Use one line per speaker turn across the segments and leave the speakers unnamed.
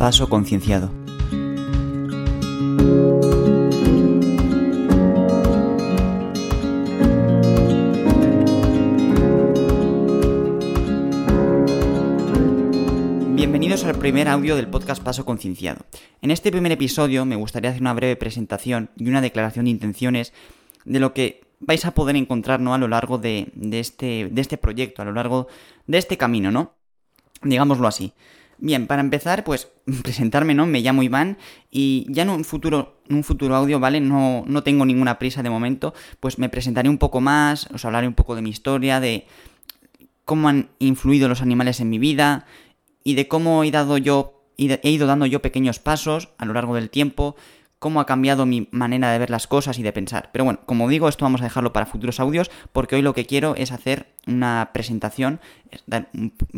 Paso Concienciado. Bienvenidos al primer audio del podcast Paso Concienciado. En este primer episodio me gustaría hacer una breve presentación y una declaración de intenciones de lo que vais a poder encontrar ¿no? a lo largo de, este, de este proyecto, a lo largo de este camino, ¿no? Digámoslo así. Bien, para empezar, pues presentarme, ¿no? Me llamo Iván y ya en un futuro, en un futuro audio, ¿vale? No, no tengo ninguna prisa de momento, pues me presentaré un poco más, os hablaré un poco de mi historia, de cómo han influido los animales en mi vida y de cómo he dado yo, he ido dando yo pequeños pasos a lo largo del tiempo, cómo ha cambiado mi manera de ver las cosas y de pensar. Pero bueno, como digo, esto vamos a dejarlo para futuros audios porque hoy lo que quiero es hacer una presentación,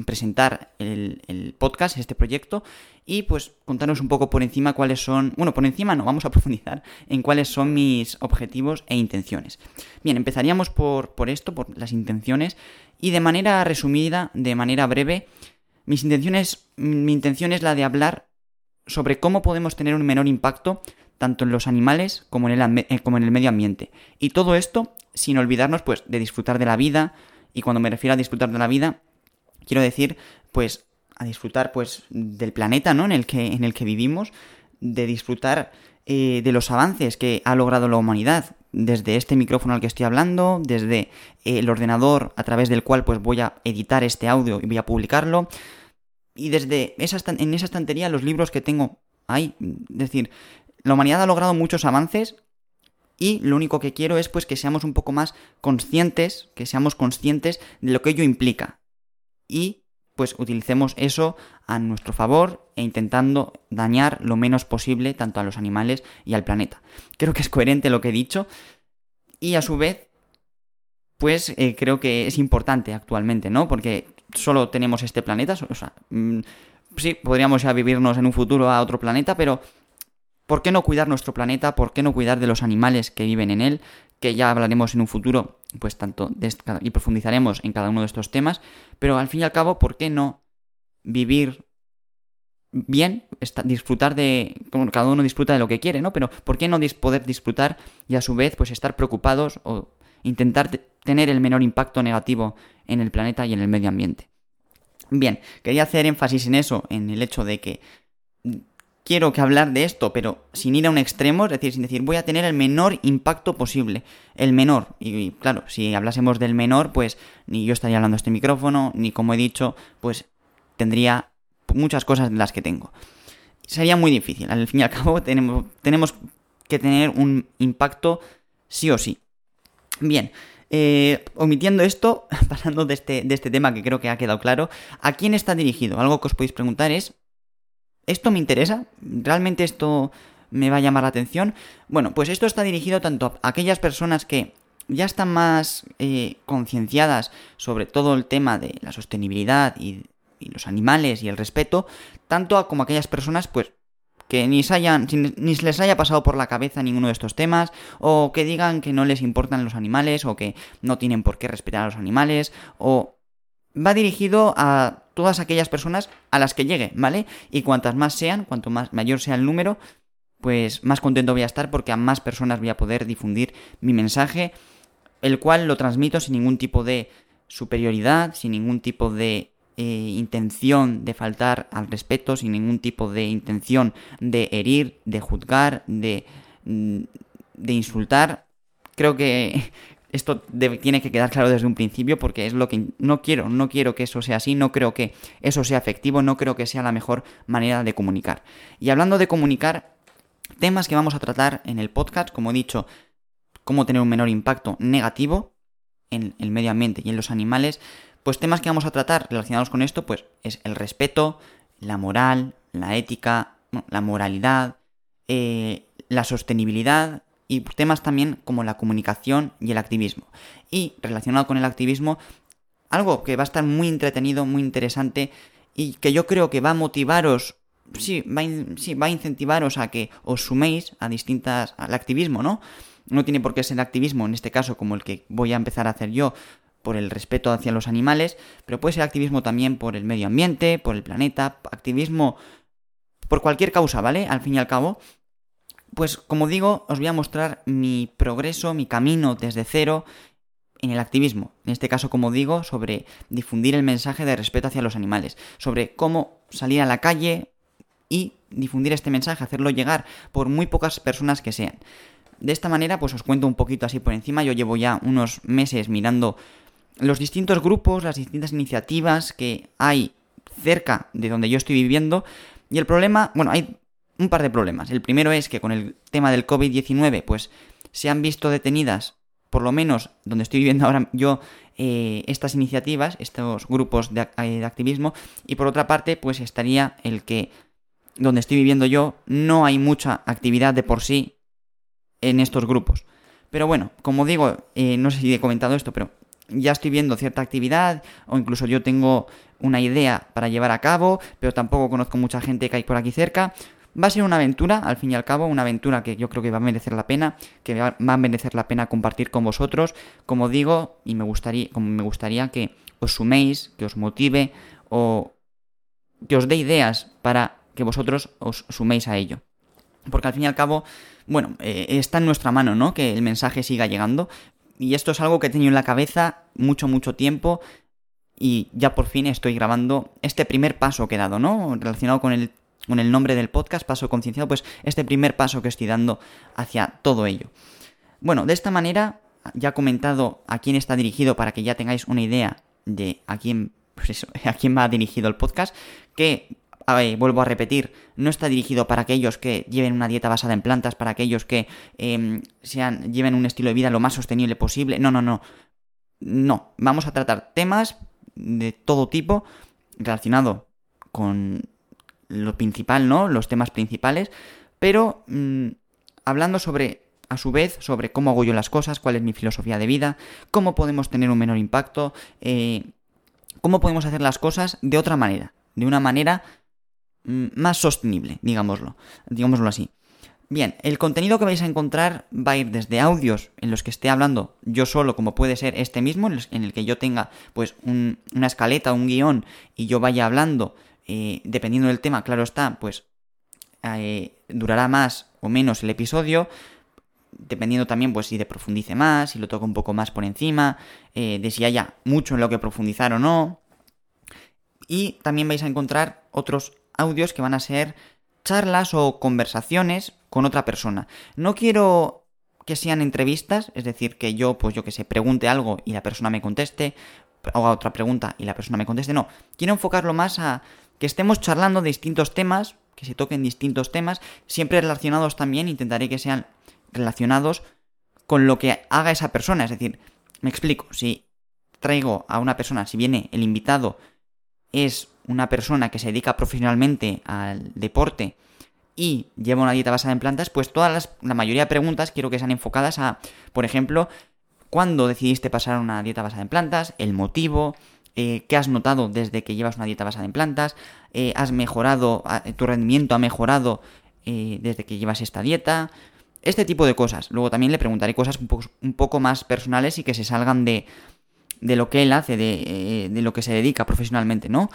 presentar el, podcast, este proyecto y pues contaros un poco por encima cuáles son, bueno, por encima no, vamos a profundizar en cuáles son mis objetivos e intenciones. Bien, empezaríamos por, por esto, por las intenciones y de manera resumida, de manera breve, mis intenciones, mi intención es la de hablar sobre cómo podemos tener un menor impacto tanto en los animales como en, el, eh, como en el medio ambiente. Y todo esto sin olvidarnos pues de disfrutar de la vida y cuando me refiero a disfrutar de la vida quiero decir pues a disfrutar pues del planeta ¿no? en, el que, en el que vivimos, de disfrutar eh, de los avances que ha logrado la humanidad, desde este micrófono al que estoy hablando, desde el ordenador a través del cual pues voy a editar este audio y voy a publicarlo, y desde esa, en esa estantería los libros que tengo ahí, es decir, la humanidad ha logrado muchos avances y lo único que quiero es pues que seamos un poco más conscientes, que seamos conscientes de lo que ello implica. Y pues utilicemos eso a nuestro favor e intentando dañar lo menos posible tanto a los animales y al planeta. Creo que es coherente lo que he dicho y a su vez pues eh, creo que es importante actualmente, ¿no? Porque solo tenemos este planeta, o sea, mm, sí, podríamos ya vivirnos en un futuro a otro planeta, pero ¿Por qué no cuidar nuestro planeta? ¿Por qué no cuidar de los animales que viven en él? Que ya hablaremos en un futuro, pues tanto y profundizaremos en cada uno de estos temas. Pero al fin y al cabo, ¿por qué no vivir bien, disfrutar de. Como cada uno disfruta de lo que quiere, ¿no? Pero ¿por qué no poder disfrutar y a su vez, pues estar preocupados o intentar tener el menor impacto negativo en el planeta y en el medio ambiente? Bien, quería hacer énfasis en eso, en el hecho de que quiero que hablar de esto, pero sin ir a un extremo, es decir, sin decir voy a tener el menor impacto posible, el menor. Y, claro, si hablásemos del menor, pues ni yo estaría hablando este micrófono, ni como he dicho, pues tendría muchas cosas de las que tengo. Sería muy difícil, al fin y al cabo tenemos, tenemos que tener un impacto sí o sí. Bien, eh, omitiendo esto, pasando de este, de este tema que creo que ha quedado claro, ¿a quién está dirigido? Algo que os podéis preguntar es ¿Esto me interesa? ¿Realmente esto me va a llamar la atención? Bueno, pues esto está dirigido tanto a aquellas personas que ya están más eh, concienciadas sobre todo el tema de la sostenibilidad y, los animales y el respeto, tanto a como aquellas personas pues que ni, se hayan, ni les haya pasado por la cabeza ninguno de estos temas, o que digan que no les importan los animales, o que no tienen por qué respetar a los animales, o va dirigido a todas aquellas personas a las que llegue, ¿vale? Y cuantas más sean, cuanto más mayor sea el número, pues más contento voy a estar porque a más personas voy a poder difundir mi mensaje, el cual lo transmito sin ningún tipo de superioridad, sin ningún tipo de eh, intención de faltar al respeto, sin ningún tipo de intención de herir, de juzgar, de, mm, de insultar. Creo que esto tiene que quedar claro desde un principio porque es lo que no quiero, no quiero que eso sea así, no creo que eso sea efectivo, no creo que sea la mejor manera de comunicar. Y hablando de comunicar, temas que vamos a tratar en el podcast, como he dicho, cómo tener un menor impacto negativo en el medio ambiente y en los animales, pues temas que vamos a tratar relacionados con esto, pues es el respeto, la moral, la ética, la moralidad, eh, la sostenibilidad, y temas también como la comunicación y el activismo. Y relacionado con el activismo, algo que va a estar muy entretenido, muy interesante y que yo creo que va a motivaros, sí, va a, va a incentivaros a que os suméis a distintas, al activismo, ¿no? No tiene por qué ser activismo, en este caso como el que voy a empezar a hacer yo, por el respeto hacia los animales, pero puede ser activismo también por el medio ambiente, por el planeta, activismo por cualquier causa, ¿vale? Al fin y al cabo. Pues como digo, os voy a mostrar mi progreso, mi camino desde cero en el activismo. En este caso, como digo, sobre difundir el mensaje de respeto hacia los animales, sobre cómo salir a la calle y difundir este mensaje, hacerlo llegar por muy pocas personas que sean. De esta manera, pues os cuento un poquito así por encima. Yo llevo ya unos meses mirando los distintos grupos, las distintas iniciativas que hay cerca de donde yo estoy viviendo. Y el problema, bueno, hay un par de problemas. El primero es que con el tema del COVID-19, pues se han visto detenidas, por lo menos donde estoy viviendo ahora yo, eh, estas iniciativas, estos grupos de, eh, de activismo. Y por otra parte, pues estaría el que donde estoy viviendo yo no hay mucha actividad de por sí en estos grupos. Pero bueno, como digo, eh, no sé si he comentado esto, pero ya estoy viendo cierta actividad o incluso yo tengo una idea para llevar a cabo, pero tampoco conozco mucha gente que hay por aquí cerca. Va a ser una aventura, al fin y al cabo, una aventura que yo creo que va a merecer la pena, que va a merecer la pena compartir con vosotros, como digo, y me gustaría, como me gustaría que os suméis, que os motive o que os dé ideas para que vosotros os suméis a ello. Porque al fin y al cabo, bueno, eh, está en nuestra mano, ¿no? Que el mensaje siga llegando. Y esto es algo que he tenido en la cabeza mucho, mucho tiempo. Y ya por fin estoy grabando este primer paso que he dado, ¿no? Relacionado con el, con el nombre del podcast, Paso Concienciado, pues este primer paso que estoy dando hacia todo ello. Bueno, de esta manera, ya he comentado a quién está dirigido para que ya tengáis una idea de a quién, pues a quién va dirigido el podcast, que vuelvo a repetir, no está dirigido para aquellos que lleven una dieta basada en plantas, para aquellos que em, sean, lleven un estilo de vida lo más sostenible posible. No, no, no. No, vamos a tratar temas de todo tipo relacionado con lo principal, ¿no? Los temas principales, pero mm, hablando sobre, a su vez, sobre cómo hago yo las cosas, cuál es mi filosofía de vida, cómo podemos tener un menor impacto, eh, cómo podemos hacer las cosas de otra manera, de una manera Mm, más sostenible, digámoslo, digámoslo así. Bien, el contenido que vais a encontrar va a ir desde audios en los que esté hablando yo solo, como puede ser este mismo, en el que yo tenga pues una escaleta, un guion y yo vaya hablando, dependiendo del tema, claro está, pues eh, durará más o menos el episodio, dependiendo también pues si de profundice más, si lo toco un poco más por encima, eh, de si haya mucho en lo que profundizar o no. Y también vais a encontrar otros audios que van a ser charlas o conversaciones con otra persona. No quiero que sean entrevistas, es decir, que yo, pues yo que sé, pregunte algo y la persona me conteste, haga otra pregunta y la persona me conteste, no. Quiero enfocarlo más a que estemos charlando de distintos temas, que se toquen distintos temas, siempre relacionados también, intentaré que sean relacionados con lo que haga esa persona, es decir, me explico, si traigo a una persona, si viene el invitado es una persona que se dedica profesionalmente al deporte y lleva una dieta basada en plantas, pues todas las, la mayoría de preguntas quiero que sean enfocadas a, por ejemplo, cuándo decidiste pasar una dieta basada en plantas, el motivo, eh, qué has notado desde que llevas una dieta basada en plantas, eh, has mejorado, tu rendimiento ha mejorado eh, desde que llevas esta dieta, este tipo de cosas. Luego también le preguntaré cosas un poco, más personales y que se salgan de, de lo que él hace, de, de lo que se dedica profesionalmente, ¿no?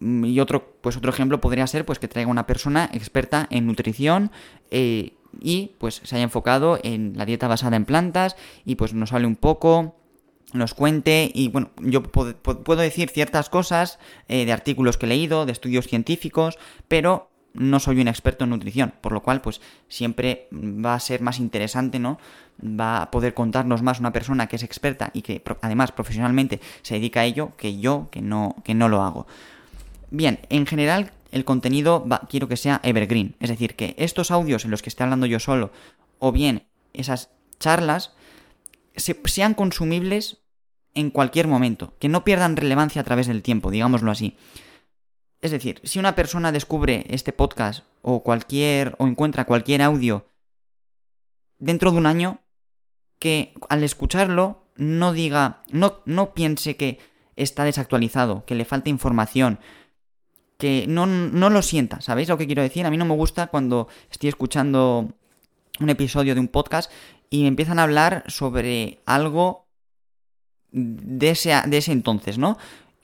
Mm, y otro, pues otro ejemplo podría ser pues que traiga una persona experta en nutrición eh, y pues se haya enfocado en la dieta basada en plantas y pues nos hable un poco, nos cuente y bueno, yo puedo decir ciertas cosas eh, de artículos que he leído, de estudios científicos, pero no soy un experto en nutrición, por lo cual pues siempre va a ser más interesante, ¿no? Va a poder contarnos más una persona que es experta y que además profesionalmente se dedica a ello que yo que no que no lo hago. Bien, en general el contenido quiero que sea evergreen, es decir, que estos audios en los que esté hablando yo solo, o bien esas charlas, sean consumibles en cualquier momento, que no pierdan relevancia a través del tiempo, digámoslo así. Es decir, si una persona descubre este podcast o cualquier o encuentra cualquier audio dentro de un año, que al escucharlo no diga, no, no piense que está desactualizado, que le falta información, que no, no lo sienta, ¿sabéis lo que quiero decir? A mí no me gusta cuando estoy escuchando un episodio de un podcast y empiezan a hablar sobre algo de ese, de ese entonces, ¿no?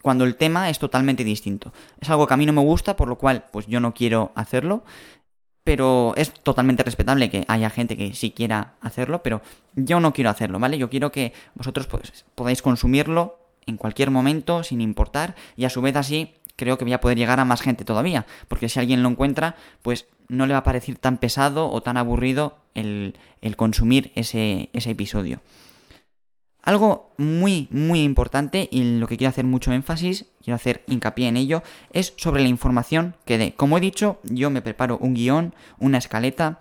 cuando el tema es totalmente distinto. Es algo que a mí no me gusta, por lo cual pues yo no quiero hacerlo, pero es totalmente respetable que haya gente que sí quiera hacerlo, pero yo no quiero hacerlo, ¿vale? Yo quiero que vosotros pues, podáis consumirlo en cualquier momento, sin importar, y a su vez así creo que voy a poder llegar a más gente todavía, porque si alguien lo encuentra, pues no le va a parecer tan pesado o tan aburrido el, consumir ese, episodio. Algo muy, muy importante y en lo que quiero hacer mucho énfasis, quiero hacer hincapié en ello, es sobre la información que dé. Como he dicho, yo me preparo un guion, una escaleta,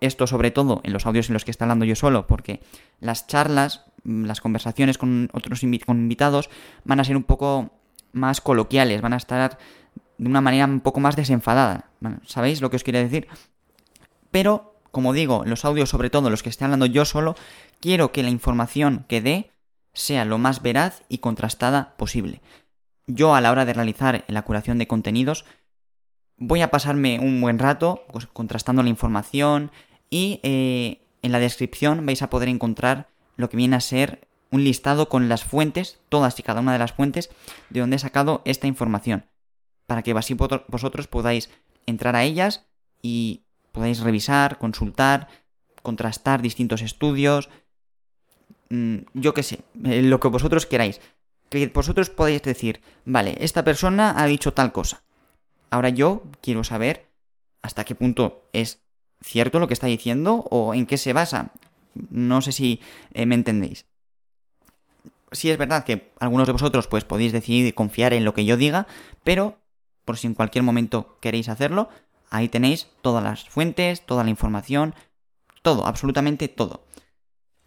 esto sobre todo en los audios en los que está hablando yo solo, porque las charlas, las conversaciones con otros invitados van a ser un poco más coloquiales, van a estar de una manera un poco más desenfadada. ¿Sabéis lo que os quiero decir? Pero, como digo, los audios, sobre todo los que esté hablando yo solo, quiero que la información que dé sea lo más veraz y contrastada posible. Yo a la hora de realizar la curación de contenidos voy a pasarme un buen rato pues, contrastando la información y eh, en la descripción vais a poder encontrar lo que viene a ser un listado con las fuentes, todas y cada una de las fuentes de donde he sacado esta información, para que así vosotros podáis entrar a ellas y podáis revisar, consultar, contrastar distintos estudios, Mm, yo qué sé, eh, lo que vosotros queráis. Que vosotros podáis decir, vale, esta persona ha dicho tal cosa. Ahora yo quiero saber hasta qué punto es cierto lo que está diciendo o en qué se basa. No sé si eh, me entendéis. Sí es verdad que algunos de vosotros pues podéis decidir confiar en lo que yo diga, pero por si en cualquier momento queréis hacerlo, ahí tenéis todas las fuentes, toda la información, todo, absolutamente todo.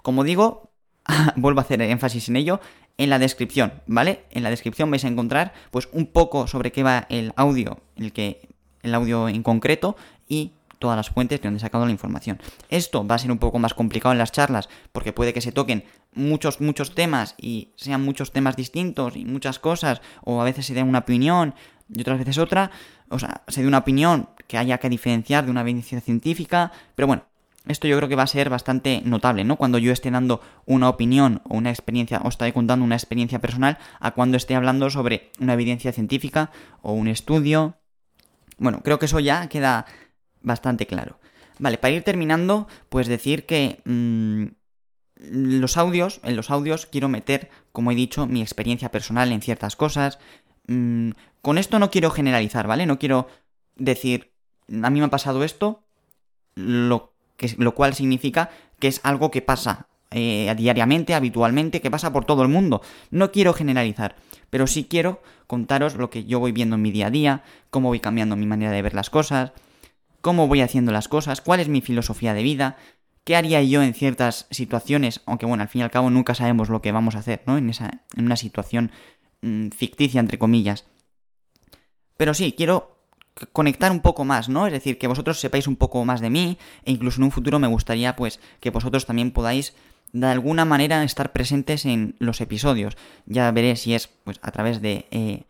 Como digo, vuelvo a hacer énfasis en ello, en la descripción, ¿vale? En la descripción vais a encontrar pues un poco sobre qué va el audio, el que el audio en concreto y todas las fuentes de donde he sacado la información. Esto va a ser un poco más complicado en las charlas porque puede que se toquen muchos muchos temas y sean muchos temas distintos y muchas cosas o a veces se dé una opinión y otras veces otra, o sea, se dé una opinión que haya que diferenciar de una evidencia científica, pero bueno, esto yo creo que va a ser bastante notable, ¿no? Cuando yo esté dando una opinión o una experiencia, o esté contando una experiencia personal, a cuando esté hablando sobre una evidencia científica o un estudio. Bueno, creo que eso ya queda bastante claro. Vale, para ir terminando, pues decir que mm, los audios, en los audios quiero meter, como he dicho, mi experiencia personal en ciertas cosas. Mm, con esto no quiero generalizar, ¿vale? No quiero decir, a mí me ha pasado esto, lo lo cual significa que es algo que pasa eh, diariamente, habitualmente, que pasa por todo el mundo. No quiero generalizar, pero sí quiero contaros lo que yo voy viendo en mi día a día, cómo voy cambiando mi manera de ver las cosas, cómo voy haciendo las cosas, cuál es mi filosofía de vida, qué haría yo en ciertas situaciones, aunque bueno, al fin y al cabo nunca sabemos lo que vamos a hacer, ¿no? En, esa, en una situación mm, ficticia, entre comillas. Pero sí, quiero conectar un poco más, ¿no? Es decir, que vosotros sepáis un poco más de mí e incluso en un futuro me gustaría pues que vosotros también podáis de alguna manera estar presentes en los episodios. Ya veré si es pues a través de eh,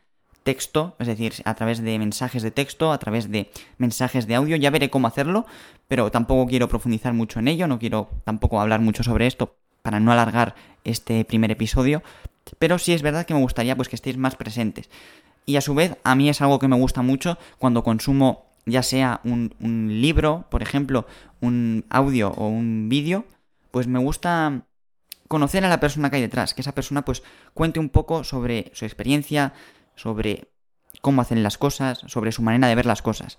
texto, es decir, a través de mensajes de texto, a través de mensajes de audio, ya veré cómo hacerlo, pero tampoco quiero profundizar mucho en ello, no quiero tampoco hablar mucho sobre esto para no alargar este primer episodio, pero sí es verdad que me gustaría pues que estéis más presentes. Y a su vez, a mí es algo que me gusta mucho cuando consumo ya sea un, libro, por ejemplo, un audio o un vídeo, pues me gusta conocer a la persona que hay detrás, que esa persona pues cuente un poco sobre su experiencia, sobre cómo hacen las cosas, sobre su manera de ver las cosas.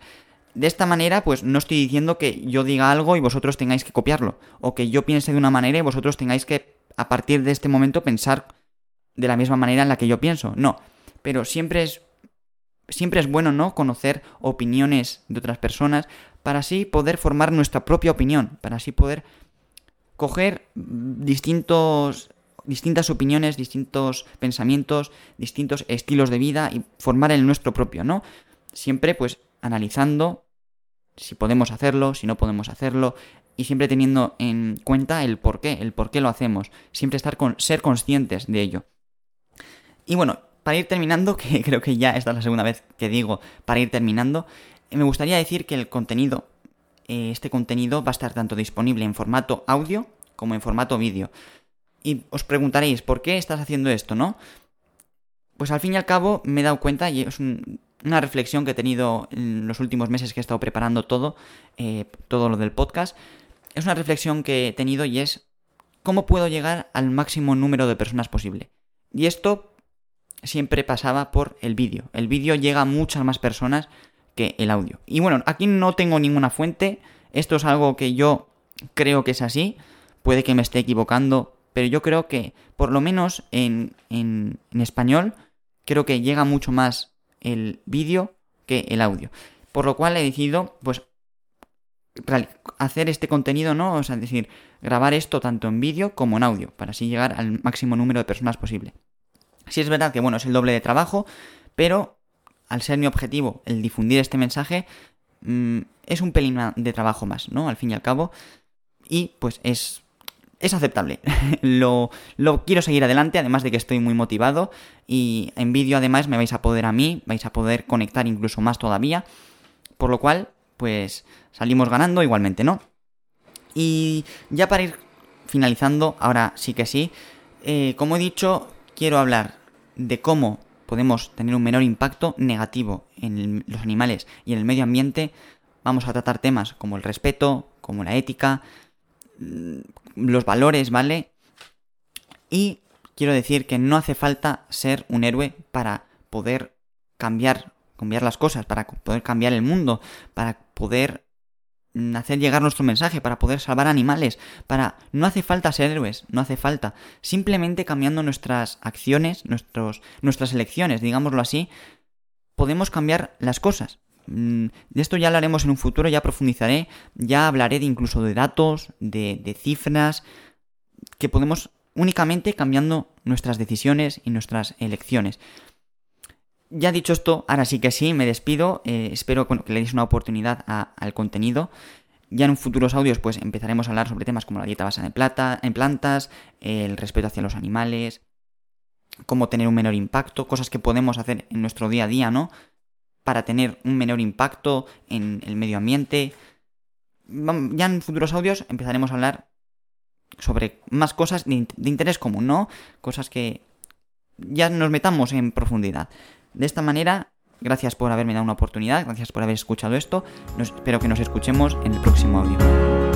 De esta manera, pues no estoy diciendo que yo diga algo y vosotros tengáis que copiarlo, o que yo piense de una manera y vosotros tengáis que, a partir de este momento, pensar de la misma manera en la que yo pienso. No, pero siempre es siempre es bueno, ¿no? Conocer opiniones de otras personas para así poder formar nuestra propia opinión, para así poder coger distintos distintas opiniones, distintos pensamientos, distintos estilos de vida y formar el nuestro propio, ¿no? Siempre pues analizando si podemos hacerlo, si no podemos hacerlo y siempre teniendo en cuenta el por qué, el por qué lo hacemos, siempre estar con ser conscientes de ello. Y bueno, para ir terminando, que creo que ya esta es la segunda vez que digo para ir terminando, me gustaría decir que el contenido, eh, este contenido va a estar tanto disponible en formato audio como en formato vídeo. Y os preguntaréis, ¿por qué estás haciendo esto, no? pues al fin y al cabo me he dado cuenta, y es una reflexión que he tenido en los últimos meses que he estado preparando todo, eh, todo lo del podcast, es una reflexión que he tenido y es cómo puedo llegar al máximo número de personas posible. Y esto siempre pasaba por el vídeo. El vídeo llega a muchas más personas que el audio. Y bueno, aquí no tengo ninguna fuente, esto es algo que yo creo que es así, puede que me esté equivocando, pero yo creo que, por lo menos en, en, español, creo que llega mucho más el vídeo que el audio. Por lo cual he decidido, pues, hacer este contenido, ¿no? O sea, es decir, grabar esto tanto en vídeo como en audio, para así llegar al máximo número de personas posible. Si es verdad que, bueno, es el doble de trabajo, pero al ser mi objetivo el difundir este mensaje, mm, es un pelín de trabajo más, ¿no? Al fin y al cabo. Y pues es, es aceptable. lo, lo quiero seguir adelante, además de que estoy muy motivado. Y en vídeo además me vais a poder a mí, vais a poder conectar incluso más todavía. Por lo cual, pues salimos ganando igualmente, ¿no? Y ya para ir finalizando, ahora sí que sí, eh, como he dicho, quiero hablar de cómo podemos tener un menor impacto negativo en los animales y en el medio ambiente, vamos a tratar temas como el respeto, como la ética, los valores, ¿vale? Y quiero decir que no hace falta ser un héroe para poder cambiar, cambiar las cosas, para poder cambiar el mundo, para poder Mm, hacer llegar nuestro mensaje, para poder salvar animales, para... No hace falta ser héroes, no hace falta. Simplemente cambiando nuestras acciones, nuestros, nuestras elecciones, digámoslo así, podemos cambiar las cosas. Mm, de esto ya hablaremos en un futuro, ya profundizaré, ya hablaré de incluso de datos, de, cifras, que podemos únicamente cambiando nuestras decisiones y nuestras elecciones. Ya dicho esto, ahora sí que sí, me despido. Eh, espero que le deis una oportunidad al contenido. Ya en futuros audios, pues empezaremos a hablar sobre temas como la dieta basada en, plata, en plantas, el respeto hacia los animales, cómo tener un menor impacto, cosas que podemos hacer en nuestro día a día, ¿no? Para tener un menor impacto en el medio ambiente. Ya en futuros audios empezaremos a hablar sobre más cosas de, interés común, ¿no? Cosas que ya nos metamos en profundidad. De esta manera, gracias por haberme dado una oportunidad, gracias por haber escuchado esto. espero que nos escuchemos en el próximo audio.